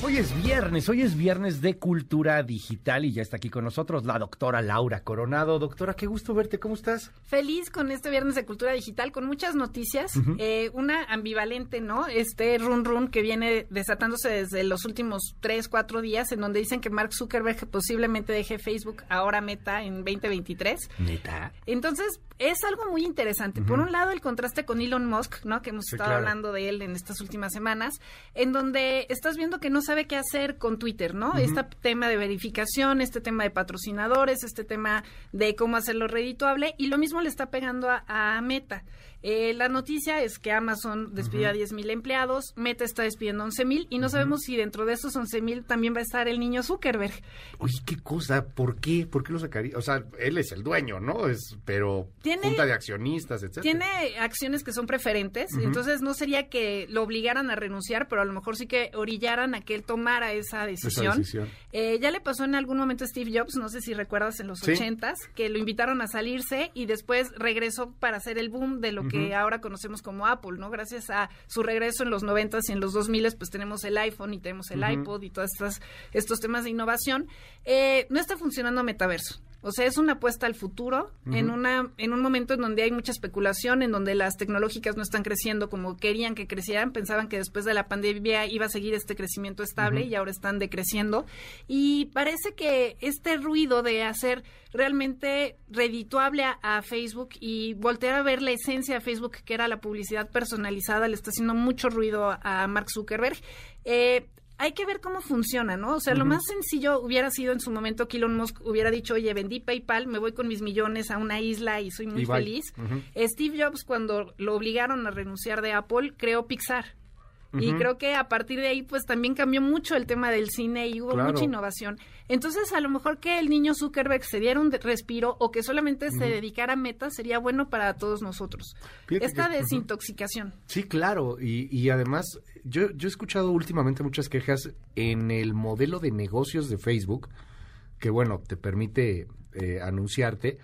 Hoy es viernes, hoy es viernes de cultura digital y ya está aquí con nosotros la doctora Laura Coronado. Doctora, qué gusto verte, ¿cómo estás? Feliz con este viernes de cultura digital, con muchas noticias, eh, una ambivalente, ¿no? Este run run que viene desatándose desde los últimos tres, cuatro días, en donde dicen que Mark Zuckerberg posiblemente deje Facebook ahora Meta en 2023. Neta. Entonces, es algo muy interesante. Por un lado, el contraste con Elon Musk, ¿no? Que hemos Sí, estado claro. hablando de él en estas últimas semanas, en donde estás viendo que no sabe qué hacer con Twitter, ¿no? Este tema de verificación, este tema de patrocinadores, este tema de cómo hacerlo redituable, y lo mismo le está pegando a, a Meta. Eh, la noticia es que Amazon despidió a 10 mil empleados, Meta está despidiendo 11 mil, y no sabemos si dentro de esos 11 mil también va a estar el niño Zuckerberg. Oye, qué cosa, ¿por qué? ¿Por qué lo sacaría? O sea, él es el dueño, ¿no? Es, pero Tiene- junta de accionistas, etcétera. Tiene acciones que son preferentes, entonces no sería que lo obligaran a renunciar, pero a lo mejor sí que orillaran a que él tomara esa decisión. decisión. Eh, ya le pasó en algún momento a Steve Jobs, no sé si recuerdas en los Sí. ochentas, que lo invitaron a salirse y después regresó para hacer el boom de lo que ahora conocemos como Apple, ¿no? Gracias a su regreso en los noventas y en los dos miles, pues tenemos el iPhone y tenemos el iPod y todos estos temas de innovación. Eh, no está funcionando Metaverso. O sea, es una apuesta al futuro en una en un momento en donde hay mucha especulación, en donde las tecnológicas no están creciendo como querían que crecieran, pensaban que después de la pandemia iba a seguir este crecimiento estable y ahora están decreciendo y parece que este ruido de hacer realmente redituable a, a Facebook y voltear a ver la esencia de Facebook que era la publicidad personalizada le está haciendo mucho ruido a, a Mark Zuckerberg. Eh, hay que ver cómo funciona, ¿no? O sea, lo más sencillo hubiera sido en su momento que Elon Musk hubiera dicho, oye, vendí PayPal, me voy con mis millones a una isla y soy muy Y feliz. Steve Jobs, cuando lo obligaron a renunciar de Apple, creó Pixar. Y creo que a partir de ahí, pues también cambió mucho el tema del cine y hubo Claro. mucha innovación. Entonces, a lo mejor que el niño Zuckerberg se diera un respiro o que solamente se dedicara a metas sería bueno para todos nosotros. Fíjate Esta que- desintoxicación. Sí, claro, y, y además yo, yo he escuchado últimamente muchas quejas en el modelo de negocios de Facebook, que bueno, te permite eh, anunciarte,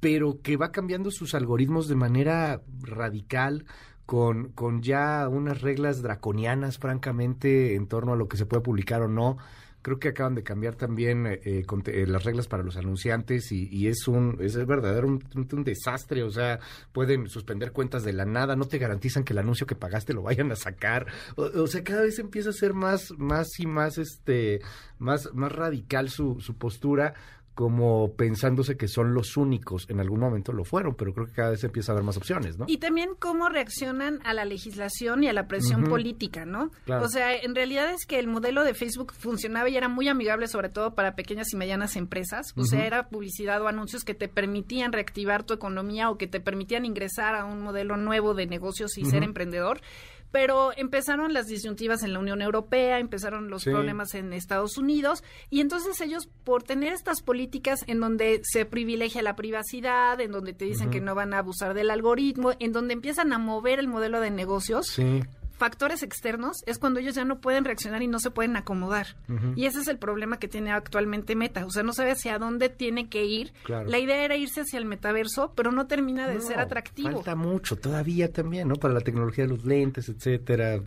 pero que va cambiando sus algoritmos de manera radical, con, con ya unas reglas draconianas, francamente, en torno a lo que se puede publicar o no. Creo que acaban de cambiar también eh, eh, conte- eh, las reglas para los anunciantes y, y es un es verdadero un, un- un desastre. O sea, pueden suspender cuentas de la nada, no te garantizan que el anuncio que pagaste lo vayan a sacar. O, o sea, cada vez empieza a ser más más y más este más más radical su, su postura como pensándose que son los únicos. En algún momento lo fueron, pero creo que cada vez empieza a haber más opciones, ¿no? Y también cómo reaccionan a la legislación y a la presión política, ¿no? Claro. O sea, en realidad es que el modelo de Facebook funcionaba y era muy amigable, sobre todo para pequeñas y medianas empresas. O sea, era publicidad o anuncios que te permitían reactivar tu economía o que te permitían ingresar a un modelo nuevo de negocios y ser emprendedor. Pero empezaron las disyuntivas en la Unión Europea, empezaron los Sí. problemas en Estados Unidos y entonces ellos por tener estas políticas en donde se privilegia la privacidad, en donde te dicen que no van a abusar del algoritmo, en donde empiezan a mover el modelo de negocios, Sí. Factores externos, es cuando ellos ya no pueden reaccionar y no se pueden acomodar. Y ese es el problema que tiene actualmente Meta, o sea, no sabe hacia dónde tiene que ir. Claro. La idea era irse hacia el metaverso, pero no termina de No, ser atractivo. Falta mucho todavía también, ¿no? Para la tecnología de los lentes, etcétera.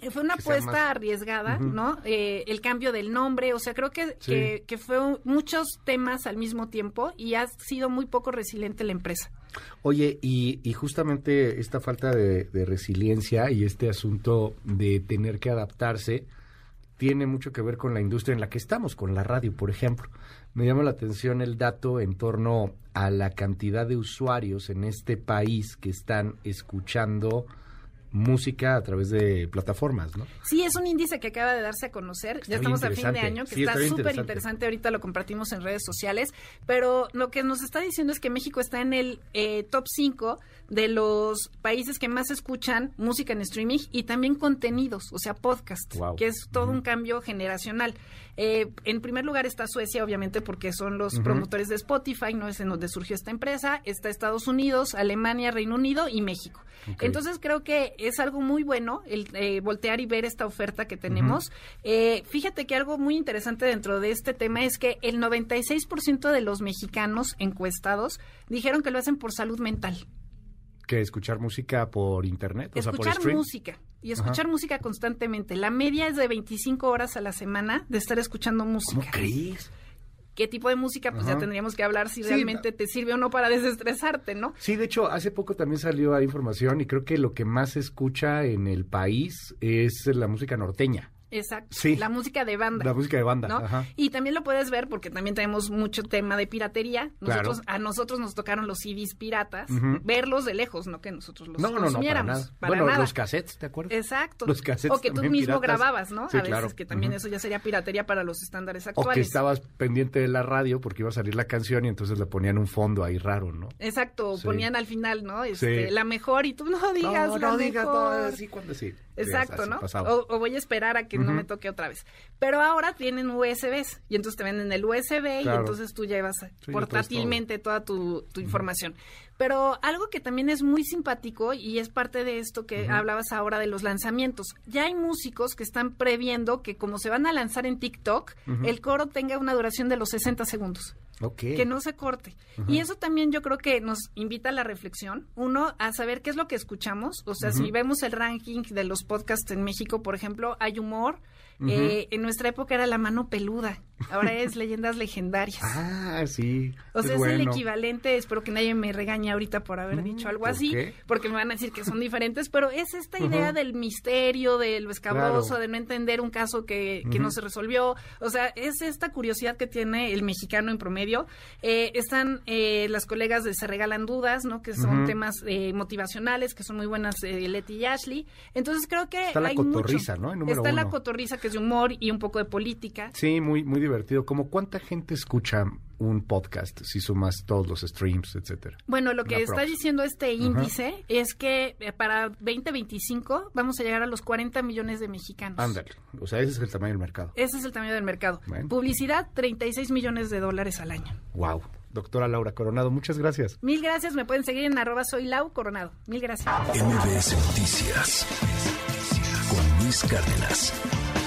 Eh, Fue una apuesta más- arriesgada, ¿no? Eh, el cambio del nombre, o sea, creo que, Sí. que, que fue un- muchos temas al mismo tiempo y ha sido muy poco resiliente la empresa. Oye, y, y justamente esta falta de, de resiliencia y este asunto de tener que adaptarse tiene mucho que ver con la industria en la que estamos, con la radio, por ejemplo. Me llama la atención el dato en torno a la cantidad de usuarios en este país que están escuchando música a través de plataformas, ¿no? Sí, es un índice que acaba de darse a conocer. Está ya estamos a fin de año, que Sí, está súper interesante. Ahorita lo compartimos en redes sociales. Pero lo que nos está diciendo es que México está en el eh, top 5 de los países que más escuchan música en streaming y también contenidos, o sea, podcast, Wow. que es todo un cambio generacional. Eh, en primer lugar está Suecia, obviamente, porque son los promotores de Spotify, no es en donde surgió esta empresa. Está Estados Unidos, Alemania, Reino Unido y México. Entonces creo que es algo muy bueno el eh, voltear y ver esta oferta que tenemos. Eh, fíjate que algo muy interesante dentro de este tema es que el 96% de los mexicanos encuestados dijeron que lo hacen por salud mental. que escuchar música por internet, o sea, por escuchar stream. música y escuchar música constantemente. La media es de 25 horas a la semana de estar escuchando música. ¿Cómo crees? ¿Qué tipo de música? Pues ya tendríamos que hablar si Sí, realmente te sirve o no para desestresarte, ¿no? Sí, de hecho, hace poco también salió información y creo que lo que más se escucha en el país es la música norteña. Exacto. Sí. La música de banda. La música de banda, ¿no? ajá. Y también lo puedes ver porque también tenemos mucho tema de piratería. Claro. Nosotros, A nosotros nos tocaron los CDs piratas, verlos de lejos, no que nosotros los No, no, no, para consumiéramos. nada. para bueno, nada. los cassettes, ¿te acuerdas? Exacto. Los cassettes o que tú mismo piratas. grababas, ¿no? Sí, a veces claro. que también eso ya sería piratería para los estándares O actuales. que estabas pendiente de la radio porque iba a salir la canción y entonces le ponían un fondo ahí raro, ¿no? Exacto, Sí. ponían al final, ¿no? Este, Sí. La mejor y tú no digas no, la no digas, no, mejor. sí, cuando sí. Exacto, ¿no? así. O, o voy a esperar a que no me toque otra vez. Pero ahora tienen USBs y entonces te venden el USB y entonces tú llevas portátilmente toda tu, tu información. Pero algo que también es muy simpático y es parte de esto que hablabas ahora de los lanzamientos. Ya hay músicos que están previendo que como se van a lanzar en TikTok, el coro tenga una duración de los 60 segundos Ok. que no se corte. Y eso también yo creo que nos invita a la reflexión. Uno, a saber qué es lo que escuchamos. O sea, si vemos el ranking de los podcasts en México, por ejemplo, hay humor. Eh, en nuestra época era La Mano Peluda. Ahora es Leyendas Legendarias. Ah, sí. O sea, es, el equivalente, espero que nadie me regañe ahorita por haber Mm, dicho algo ¿por así, qué? porque me van a decir que son diferentes, pero es esta idea del misterio, de lo escabroso, Claro. de no entender un caso que, que no se resolvió. O sea, es esta curiosidad que tiene el mexicano en promedio. Eh, están eh, las colegas de Se Regalan Dudas, ¿no? Que son temas eh, motivacionales, que son muy buenas, eh, Leti y Ashley. Entonces creo que Está la hay cotorriza, mucho. ¿no? En número Está la cotorriza, que es de humor y un poco de política. Sí, muy, muy divertido. ¿Cómo cuánta gente escucha un podcast si sumas todos los streams, etcétera? Bueno, lo que Una está diciendo este índice es que eh, para 2025 vamos a llegar a los 40 millones de mexicanos. Ándale. O sea, ese es el tamaño del mercado. Ese es el tamaño del mercado. Bueno. Publicidad, 36 millones de dólares al año. Wow. Doctora Laura Coronado, muchas gracias. Mil gracias, me pueden seguir en arroba soy Lau Coronado. Mil gracias. MBS Noticias con Luis Cárdenas.